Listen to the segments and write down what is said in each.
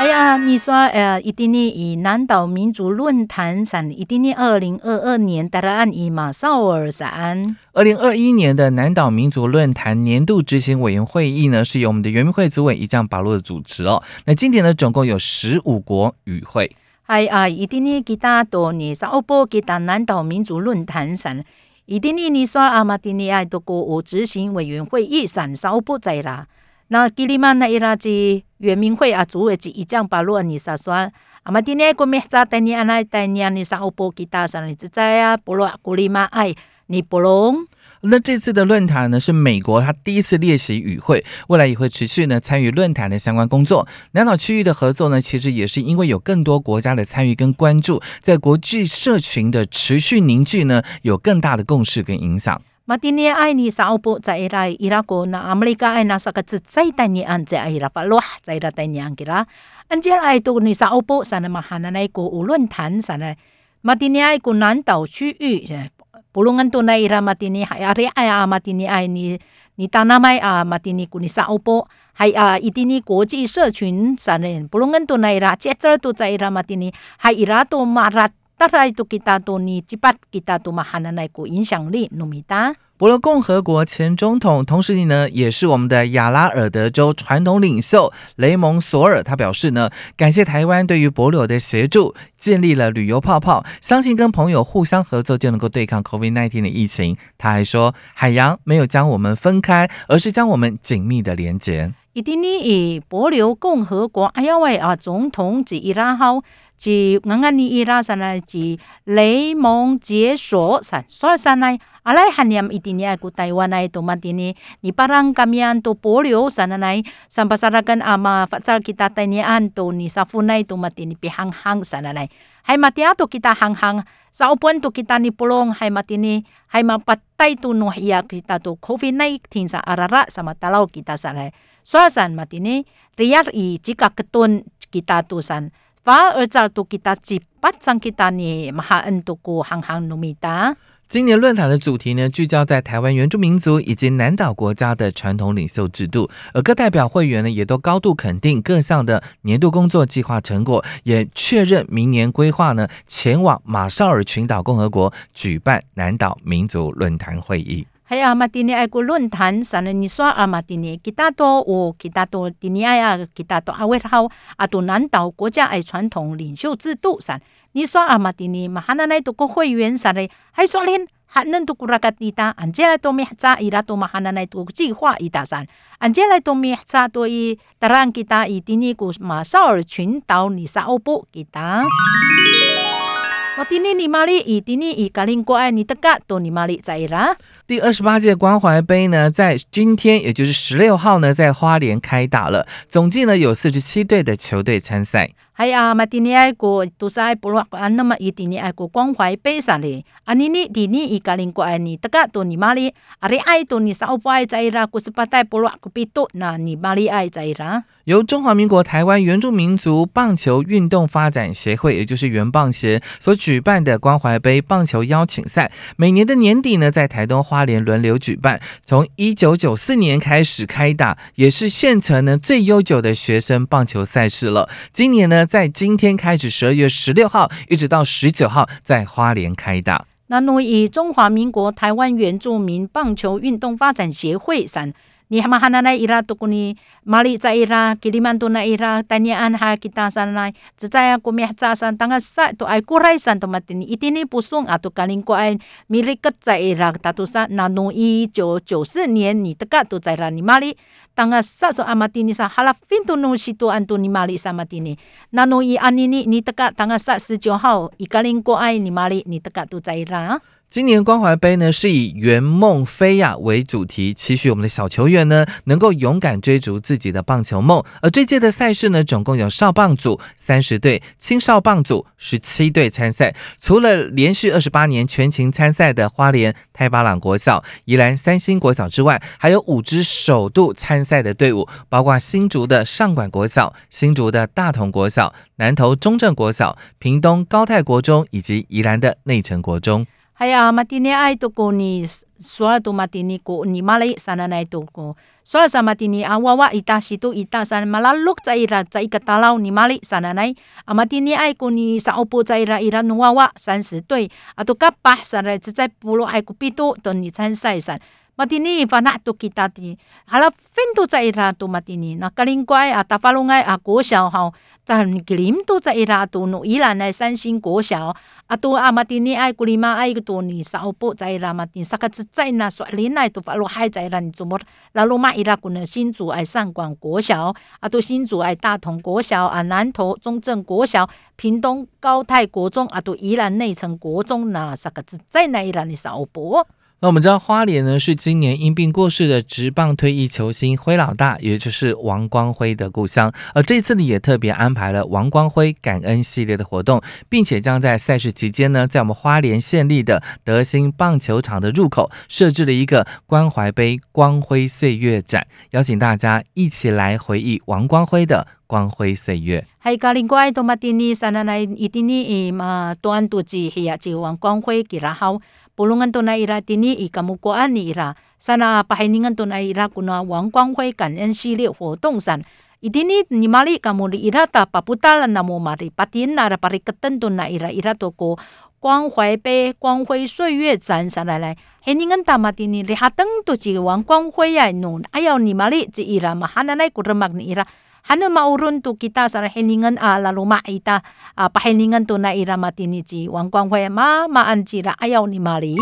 哎呀，你说呃，一定呢以南岛民族论坛上，一定呢二零二二年答案以马绍尔上。二零二一年的南岛民族论坛年度执行委员会议呢，是由我们的原民会主委一将巴洛的主持哦。那今年呢，总共有十五国与会。哎啊，一定呢，吉他多呢，上欧波吉他南岛民族论坛上，一定呢，你说阿马丁尼爱的国务执行委员会议上，少不在啦。那吉里曼那伊拉是原民会啊，主委是一将巴罗尼萨说，阿马丁尼国咩扎带你安来带你你上欧波吉他上，你只在啊，波罗古里曼爱你不龙。那这次的论坛呢，是美国他第一次列席与会，未来也会持续呢参与论坛的相关工作。南岛区域的合作呢，其实也是因为有更多国家的参与跟关注，在国际社群的持续凝聚呢，有更大的共识跟影响。 มาตินีไอนี่สาวปุใจไรอิรักโกนะอเมริกาไอนาสกัดจุดใจแต่นี่อันเจไอรับปะลวใจระแต่นี่อังกิระอันเจไอตัวนี่สาวปุสันมาหันันไอกูอุลุนทันสันมาตินีไอกูนั้นเต่าชื่ออืปุลุงันตัวในรามาตินีไออะไรไออามาตินีไอนี่นี่ตานามัยอามาตินีกูนี่สาวปุไฮอาอีตินีกูจีเสื้อชุสันเปุลุงันตัวในราเจเจอตัวใจรามาตินีไฮอิระตัวมารัด 伯罗共和国前总统，同时呢，也是我们的亚拉尔德州传统领袖雷蒙索尔，他表示呢，感谢台湾对于伯琉的协助，建立了旅游泡泡，相信跟朋友互相合作就能够对抗 COVID-19 的疫情。他还说，海洋没有将我们分开，而是将我们紧密的连接。一定呢，以伯琉共和国哎呀喂啊，总统及伊拉好。即啱啱你伊拉上来，即雷蒙解锁上，所以上来阿来汉念一定呢，古台湾来都嘛啲呢，你把人咁样都保留上来，上巴萨拉跟阿妈发展 kita 台呢安都你沙夫内都嘛啲呢，别行行上来，hay mati ato kita hang-hang sa upuan to kita ni pulong hay mati ni hay mapatay to no hiya kita to COVID-19 sa arara sa matalaw kita sa lai. So san mati ni riyar i jika ketun kita to san 今年论坛的主题呢，聚焦在台湾原住民族以及南岛国家的传统领袖制度，而各代表会员呢，也都高度肯定各项的年度工作计划成果，也确认明年规划呢，前往马绍尔群岛共和国举办南岛民族论坛会议。还有阿玛蒂尼爱国论坛，上了你说阿玛蒂尼，吉大多我吉大多蒂尼爱啊，吉大多阿维好阿多南岛国家爱传统领袖制度上，你说阿玛蒂尼马哈纳奈多个会员上嘞，还说恁还能多古拉个滴答，安杰来多米扎伊拉多马哈纳奈多计划伊达上，安杰来多米扎多伊达让吉达伊蒂尼古马绍尔群岛尼萨欧布吉达。我蒂尼尼玛哩伊蒂尼伊格林国爱尼德嘎多尼玛哩在伊拉。第二十八届关怀杯呢，在今天，也就是十六号呢，在花莲开打了。总计呢有四十七队的球队参赛。系啊，嘛今年爱国都是爱部落啊，那么一今年爱国关怀杯上哩。啊，你你今年以格林国爱你大家多你马里，啊你爱多你少不爱在啦，古是八代部落古比多那你马里爱在啦。由中华民国台湾原住民族棒球运动发展协会，也就是原棒协所举办的关怀杯棒球邀请赛，每年的年底呢，在台东花花莲轮流举办。从一九九四年开始开打，也是县城呢最悠久的学生棒球赛事了。今年呢，在今天开始，十二月十六号一直到十九号，在花莲开打。那诺以中华民国台湾原住民棒球运动发展协会三。Ni hamahana na ira to kuni mali za ira kilimanto na ira tanyaan ha kita sana zaya ko mi cha san tanga sa to ai kurai san to matini itini pusung ato kaling ko ai milikat za ira tatu sa na no i 九九四年你的个都在那你马里当个啥时候阿玛蒂尼 sa halafin to no si to anto ni mali sa matini na no i anini ni 的个当个 sa 十九号一个零过爱你马里你的个都在那今年关怀杯呢是以圆梦飞呀为主题，期许我们的小球员呢能够勇敢追逐自己的棒球梦。而这届的赛事呢，总共有少棒组三十队，青少棒组十七队参赛。除了连续二十八年全勤参赛的花莲太巴朗国小、宜兰三星国小之外，还有五支首度参赛的队伍，包括新竹的上管国小、新竹的大同国小、南投中正国小、屏东高泰国中以及宜兰的内城国中。Hay ah, matini ay to ko ni suara to matini ko ni malay sana na ito ko. Suara sa matini awawa ita situ ita sana malaluk sa ira sa ikatalaw ni mali sana nay. Amatini ay ko ni sa opo sa ira ira nuwawa san si tuy. Ato kapah sa rai sa pulo ay ko pito to ni san sai san. Matini fana to kita ti. Hala finto sa ira to matini. Nakalingkway at tapalungay ako siya hao. 在吉林都在伊拉都努伊兰的三星国小，啊都阿马蒂尼爱古里马爱个多尼少波在伊拉马蒂萨克兹在那说林奈都法罗海在伊拉你怎么拉罗马伊拉古呢新竹爱上广国小，啊都新竹爱大同国小，啊南投中正国小，屏东高泰国中，啊都宜兰内城国中那萨克兹在那伊拉你少波。那我们知道花莲呢是今年因病过世的职棒退役球星辉老大，也就是王光辉的故乡。而这次呢也特别安排了王光辉感恩系列的活动，并且将在赛事期间呢，在我们花莲县立的德兴棒球场的入口设置了一个关怀杯光辉岁月展，邀请大家一起来回忆王光辉的光辉岁月。还加另外多马蒂尼山那来一定呢，诶嘛端度之系啊，就王光辉给然后。pulungan to na ira tini i kamukuan ni ira sana pahiningan to na ira kuna wang kwang hui kan en sili ho tong san itini ni mali kamu li ira ta paputalan na mo mari patin na ra pariketan to na ira ira to ko 光怀杯、光辉岁月展上来来，嘿，你跟大马的你，你哈等都是往光辉呀弄，哎呦，你马里这伊拉嘛，哈那来古人嘛你伊拉。 Hano maurun tu kita sa hiningan a lalu maita a pahiningan tu na ira matini ji wang guang hui ma ma an ji la ayaw ni mali.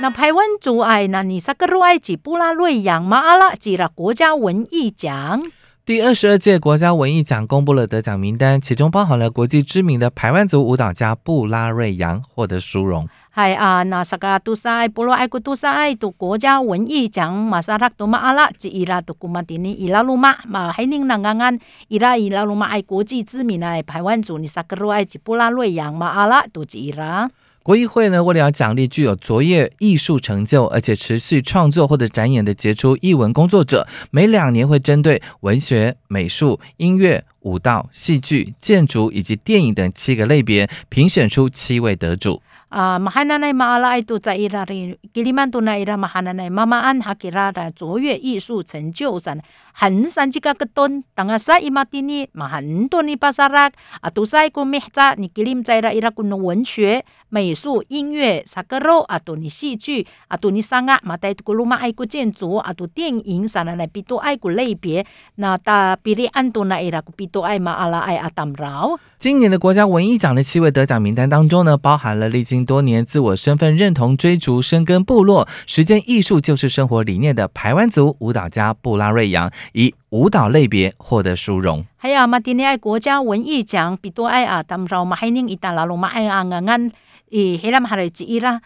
那台湾族爱那你萨个罗爱吉布拉瑞扬马阿拉吉拉国家文艺奖。 第二十二届国家文艺奖公布了得奖名单，其中包含了国际知名的排湾族舞蹈家布拉瑞扬获得殊荣。系啊，那萨个杜塞布罗埃古杜塞杜国家文艺奖马萨拉杜马阿拉及伊拉杜古马蒂尼伊拉鲁马马海宁那安安伊拉伊拉鲁马爱国际知名的排湾族你萨个罗埃及布拉瑞扬马阿拉杜及伊拉。国艺会呢，为了要奖励具有卓越艺术成就而且持续创作或者展演的杰出艺文工作者，每两年会针对文学、美术、音乐、舞蹈、戏剧、建筑以及电影等七个类别，评选出七位得主。啊，马哈奈奈马阿拉爱杜在伊拉里吉里曼杜奈伊拉马哈奈奈妈妈安哈吉拉的卓越艺术成就上。很三几个个吨，当啊 sa imatini mahan to ni pasarak atusay ko mihta ni kilim zaira ira kuno 文学、美术、音乐、sakaro 啊，都你戏剧啊，都你三个马带古鲁马爱古建筑啊，都电影啥的来比多爱古类别，那大比例安多那伊拉古比多爱马阿拉爱阿当饶。今年的国家文艺奖的七位得奖名单当中呢，包含了历经多年自我身份认同追逐、深耕部落、实践艺术就是生活理念的排湾族舞蹈家布拉瑞扬。以舞蹈类别获得殊荣。还有马丁尼爱国家文艺奖，比多爱啊，他们说马海宁一大拉鲁马爱啊，安安，诶，黑拉马来吉伊拉，马刷林古安安诺马古格古马哈那内，罗罗山吉伊拉，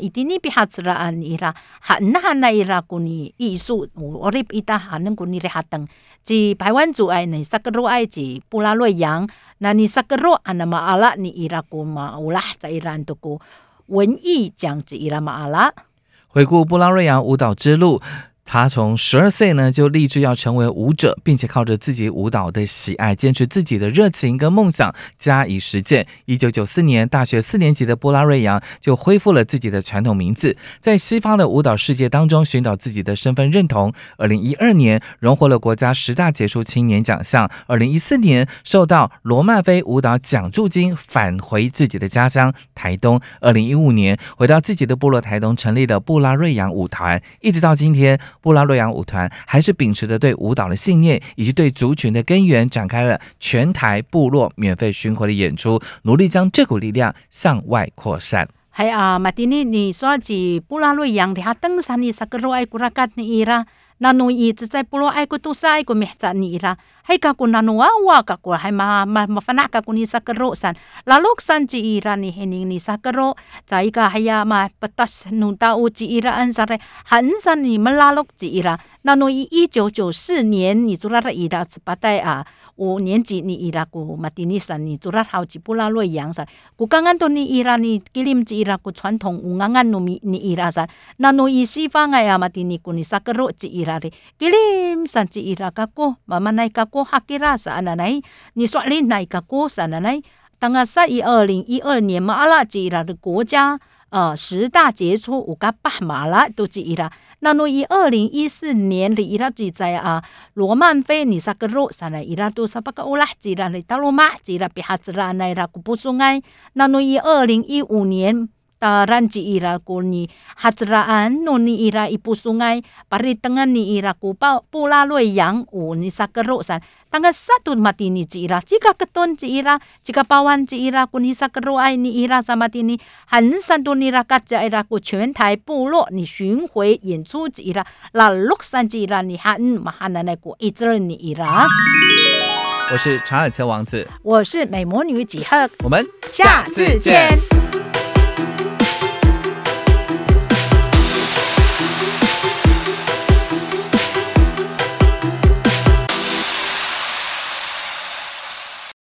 一定尼比哈兹拉安伊拉，汉那汉那伊拉古尼艺术，我哩伊达汉能古尼哩哈等，即台湾族爱呢，萨格罗爱即布拉瑞扬，那你萨格罗安那马阿拉尼伊拉古马乌拉在伊拉安多古。文艺奖之伊拉马阿拉，回顾布拉瑞扬舞蹈之路。他从十二岁呢就立志要成为舞者，并且靠着自己舞蹈的喜爱，坚持自己的热情跟梦想，加以实践。一九九四年大学四年级的布拉瑞扬就恢复了自己的传统名字，在西方的舞蹈世界当中寻找自己的身份认同。二零一二年荣获了国家十大杰出青年奖项。二零一四年受到罗曼菲舞蹈奖助金，返回自己的家乡台东。二零一五年回到自己的部落台东，成立了布拉瑞扬舞团，一直到今天。布拉洛阳舞团还是秉持着对舞蹈的信念，以及对族群的根源，展开了全台部落免费巡回的演出，努力将这股力量向外扩散。系啊，马丁尼，你说起布拉瑞扬，他登山的萨格罗埃古拉干尼伊拉。Nanu i tsa pulo ai ko tu sai ko meh ni ira hai ka ku nanu wa ka ku hai ma ma ma fana ka ku ni sakero san lalok san ji ira ni hening ni sakero zai ka haya ma petas nu ta u ji ira an sare han san ni melalok ji ira nanu i 一九九四年你做了伊拉十八代啊五年级你伊拉古马蒂尼山你做了好几布拉瑞扬山古刚刚都你伊拉你吉林吉伊拉古传统五刚刚努米你伊拉山那努以西方哎呀马蒂尼古你萨格罗吉伊拉的吉林山吉伊拉个古慢慢来个古哈吉拉山那来你说你那个古山那来当个三一二零一二年嘛阿拉吉伊拉的国家呃十大杰出五个巴马拉都吉伊拉。那诺以二零一四年的伊拉就在啊罗曼菲尼萨格罗上来伊拉都萨巴个乌拉吉拉的达罗马吉拉比哈兹拉奈拉古布苏埃。那诺以二零一五年。当然，吉伊拉古尼，哈杰安，侬尼伊拉伊浦苏埃，帕里登安尼伊拉古巴，部落里样，哦，尼撒克罗山，刚刚杀掉马蒂尼吉伊拉，吉卡克顿吉伊拉，吉卡巴万吉伊拉，昆尼撒克罗安尼伊拉，杀马蒂尼，汉山多尼拉卡扎伊拉古，全台部落尼巡回演出吉伊拉，那洛杉矶啦，你汉马汉的那个伊兹尔尼伊拉。我是长安车王子，我是美魔女几何，我们下次见。